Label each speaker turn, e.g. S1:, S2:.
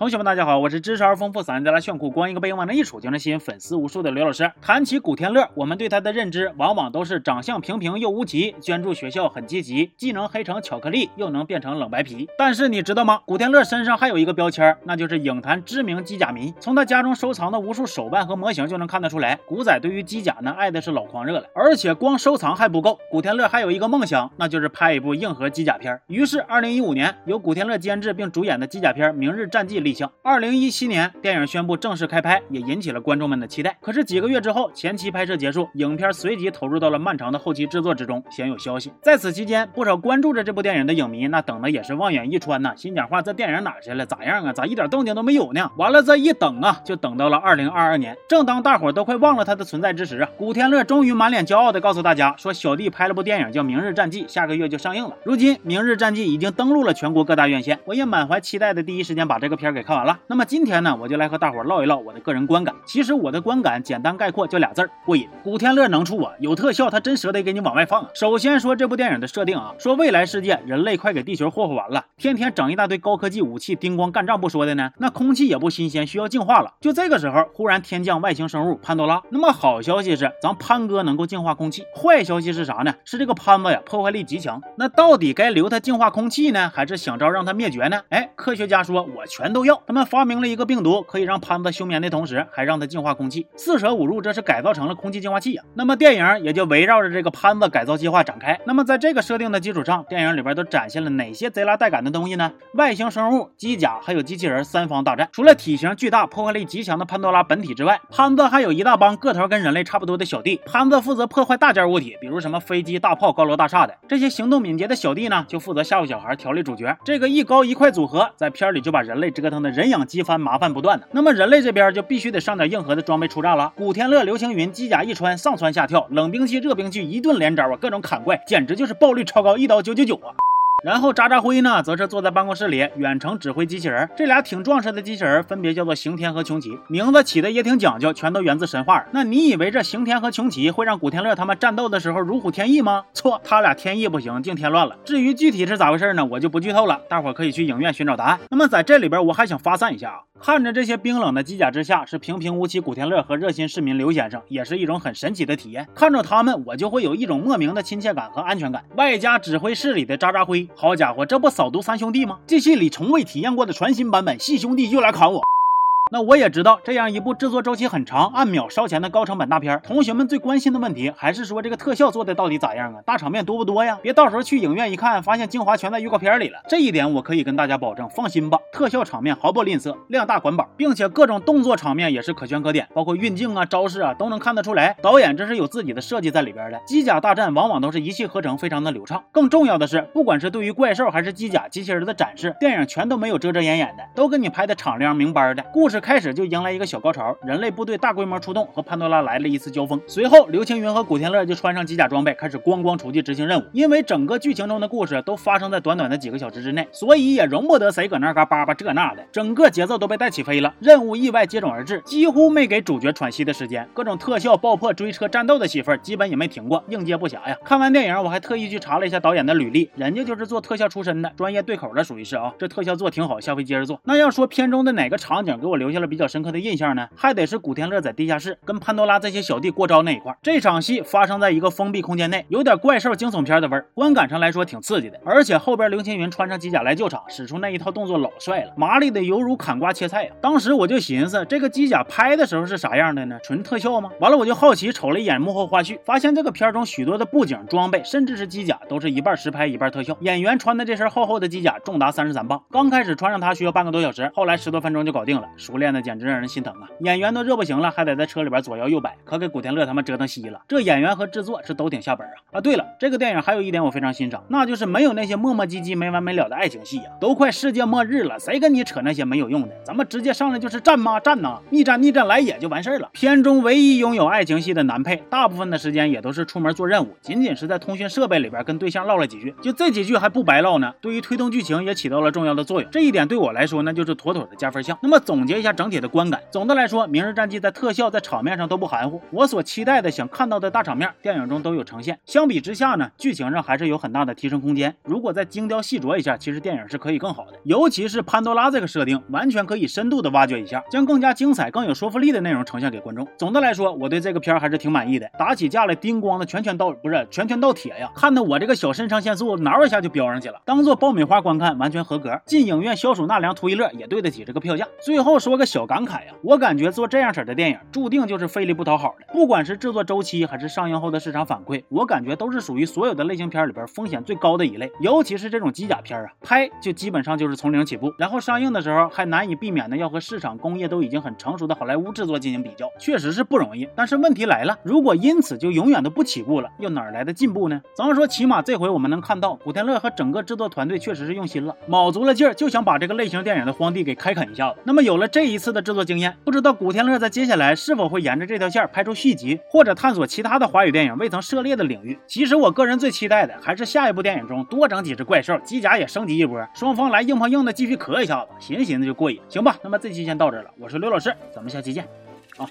S1: 同学们，大家好，我是知识而丰富、嗓音带来炫酷、光一个背影往那一杵就能吸引粉丝无数的刘老师。谈起古天乐，我们对他的认知往往都是长相平平又无奇，捐助学校很积极，既能黑成巧克力，又能变成冷白皮。但是你知道吗？古天乐身上还有一个标签，那就是影坛知名机甲迷。从他家中收藏的无数手办和模型就能看得出来，古仔对于机甲呢爱的是老狂热了。而且光收藏还不够，古天乐还有一个梦想，那就是拍一部硬核机甲片。于是，二零一五年由古天乐监制并主演的机甲片《明日战记》里立项。二零一七年，电影宣布正式开拍，也引起了观众们的期待。可是几个月之后，前期拍摄结束，影片随即投入到了漫长的后期制作之中，鲜有消息。在此期间，不少关注着这部电影的影迷，那等的也是望眼欲穿呐，心讲话这电影哪去了？咋样啊？咋一点动静都没有呢？完了，这一等啊，就等到了二零二二年。正当大伙都快忘了他的存在之时啊，古天乐终于满脸骄傲地告诉大家，说小弟拍了部电影叫《明日战记》，下个月就上映了。如今，《明日战记》已经登陆了全国各大院线，我也满怀期待的第一时间把这个片给看完了。那么今天呢，我就来和大伙唠一唠我的个人观感。其实我的观感简单概括就俩字儿：过瘾。古天乐能处啊，有特效他真舍得给你往外放啊。首先说这部电影的设定啊，说未来世界人类快给地球霍霍完了，天天整一大堆高科技武器叮咣干仗不说的呢，那空气也不新鲜，需要净化了。就这个时候，忽然天降外星生物潘多拉。那么好消息是咱潘哥能够净化空气，坏消息是啥呢？是这个潘子呀破坏力极强。那到底该留他净化空气呢，还是想招让他灭绝呢？哎，科学家说我全都要。他们发明了一个病毒，可以让潘子休眠的同时，还让他净化空气。四舍五入，这是改造成了空气净化器呀。那么电影也就围绕着这个潘子改造计划展开。那么在这个设定的基础上，电影里边都展现了哪些贼拉带感的东西呢？外星生物、机甲还有机器人三方大战。除了体型巨大、破坏力极强的潘多拉本体之外，潘子还有一大帮个头跟人类差不多的小弟。潘子负责破坏大件物体，比如什么飞机、大炮、高楼大厦的。这些行动敏捷的小弟呢，就负责吓唬小孩、调理主角。这个一高一快组合，在片里就把人类这个腾的人仰机翻、麻烦不断的。那么人类这边就必须得上点硬核的装备出战了。古天乐、刘青云机甲一穿，上蹿下跳，冷兵器、热兵器一顿连招啊，各种砍怪，简直就是爆率超高，一刀九九九啊！然后渣渣辉呢，则是坐在办公室里远程指挥机器人。这俩挺壮实的机器人，分别叫做刑天和穷奇，名字起的也挺讲究，全都源自神话。那你以为这刑天和穷奇会让古天乐他们战斗的时候如虎添翼吗？错，他俩天翼不行，净添乱了。至于具体是咋回事呢，我就不剧透了，大伙可以去影院寻找答案。那么在这里边，我还想发散一下啊，看着这些冰冷的机甲之下是平平无奇古天乐和热心市民刘先生，也是一种很神奇的体验。看着他们，我就会有一种莫名的亲切感和安全感。外加指挥室里的渣渣辉。好家伙，这不扫毒三兄弟吗？这戏里从未体验过的全新版本，细兄弟又来砍我。那我也知道，这样一部制作周期很长、按秒烧钱的高成本大片，同学们最关心的问题还是说这个特效做的到底咋样啊？大场面多不多呀？别到时候去影院一看，发现精华全在预告片里了。这一点我可以跟大家保证，放心吧，特效场面毫不吝啬，量大管饱，并且各种动作场面也是可圈可点，包括运镜啊、招式啊，都能看得出来，导演这是有自己的设计在里边的。机甲大战往往都是一气呵成，非常的流畅。更重要的是，不管是对于怪兽还是机甲、机器人的展示，电影全都没有遮遮掩掩的，都给你拍的敞亮明白的。故事开始就迎来一个小高潮，人类部队大规模出动，和潘多拉来了一次交锋。随后，刘青云和古天乐就穿上机甲装备，开始咣咣出去执行任务。因为整个剧情中的故事都发生在短短的几个小时之内，所以也容不得谁搁那嘎巴巴这那的，整个节奏都被带起飞了。任务意外接踵而至，几乎没给主角喘息的时间。各种特效、爆破、追车、战斗的戏份基本也没停过，应接不暇呀。看完电影，我还特意去查了一下导演的履历，人家就是做特效出身的，专业对口的属于是啊。这特效做挺好，下回接着做。那要说片中的哪个场景给我留留下了比较深刻的印象呢？还得是古天乐在地下室跟潘多拉这些小弟过招那一块。这场戏发生在一个封闭空间内，有点怪兽惊悚片的味儿，观感上来说挺刺激的。而且后边刘青云穿上机甲来救场，使出那一套动作老帅了，麻利的犹如砍瓜切菜呀。当时我就寻思，这个机甲拍的时候是啥样的呢？纯特效吗？完了我就好奇瞅了一眼幕后花絮，发现这个片中许多的布景、装备，甚至是机甲，都是一半实拍一半特效。演员穿的这身厚厚的机甲重达三十三磅，刚开始穿上它需要半个多小时，后来十多分钟就搞定了，熟练的简直让人心疼啊！演员都热不行了，还得在车里边左摇右摆，可给古天乐他们折腾稀了。这演员和制作是都挺下本啊！啊，对了，这个电影还有一点我非常欣赏，那就是没有那些磨磨唧唧、没完没了的爱情戏呀。都快世界末日了，谁跟你扯那些没有用的？咱们直接上来就是战吗？战呐！逆战逆战来也就完事儿了。片中唯一拥有爱情戏的男配，大部分的时间也都是出门做任务，仅仅是在通讯设备里边跟对象唠了几句，就这几句还不白唠呢。对于推动剧情也起到了重要的作用，这一点对我来说那就是妥妥的加分项。那么总结一下。整体的观感。总的来说，《明日战记》在特效、在场面上都不含糊，我所期待的、想看到的大场面，电影中都有呈现。相比之下呢，剧情上还是有很大的提升空间。如果再精雕细琢一下，其实电影是可以更好的。尤其是潘多拉这个设定，完全可以深度的挖掘一下，将更加精彩、更有说服力的内容呈现给观众。总的来说，我对这个片还是挺满意的。打起架来，叮咣的拳拳到不是拳拳到铁呀，看得我这个小肾上腺素挠一下就飙上去了。当做爆米花观看，完全合格。进影院消暑纳凉图一乐，也对得起这个票价。最后说说个小感慨呀，我感觉做这样式的电影，注定就是费力不讨好的。不管是制作周期，还是上映后的市场反馈，我感觉都是属于所有的类型片里边风险最高的一类。尤其是这种机甲片啊，拍就基本上就是从零起步，然后上映的时候还难以避免的要和市场工业都已经很成熟的好莱坞制作进行比较，确实是不容易。但是问题来了，如果因此就永远都不起步了，又哪来的进步呢？咱们说，起码这回我们能看到古天乐和整个制作团队确实是用心了，卯足了劲儿，就想把这个类型电影的荒地给开垦一下子。那么有了这这一次的制作经验，不知道古天乐在接下来是否会沿着这条线拍出续集，或者探索其他的华语电影未曾涉猎的领域。其实我个人最期待的还是下一部电影中多整几只怪兽，机甲也升级一波，双方来硬碰硬的继续磕一下子，寻思寻思就过瘾。行吧，那么这期先到这了，我是刘老师，咱们下期见，啊。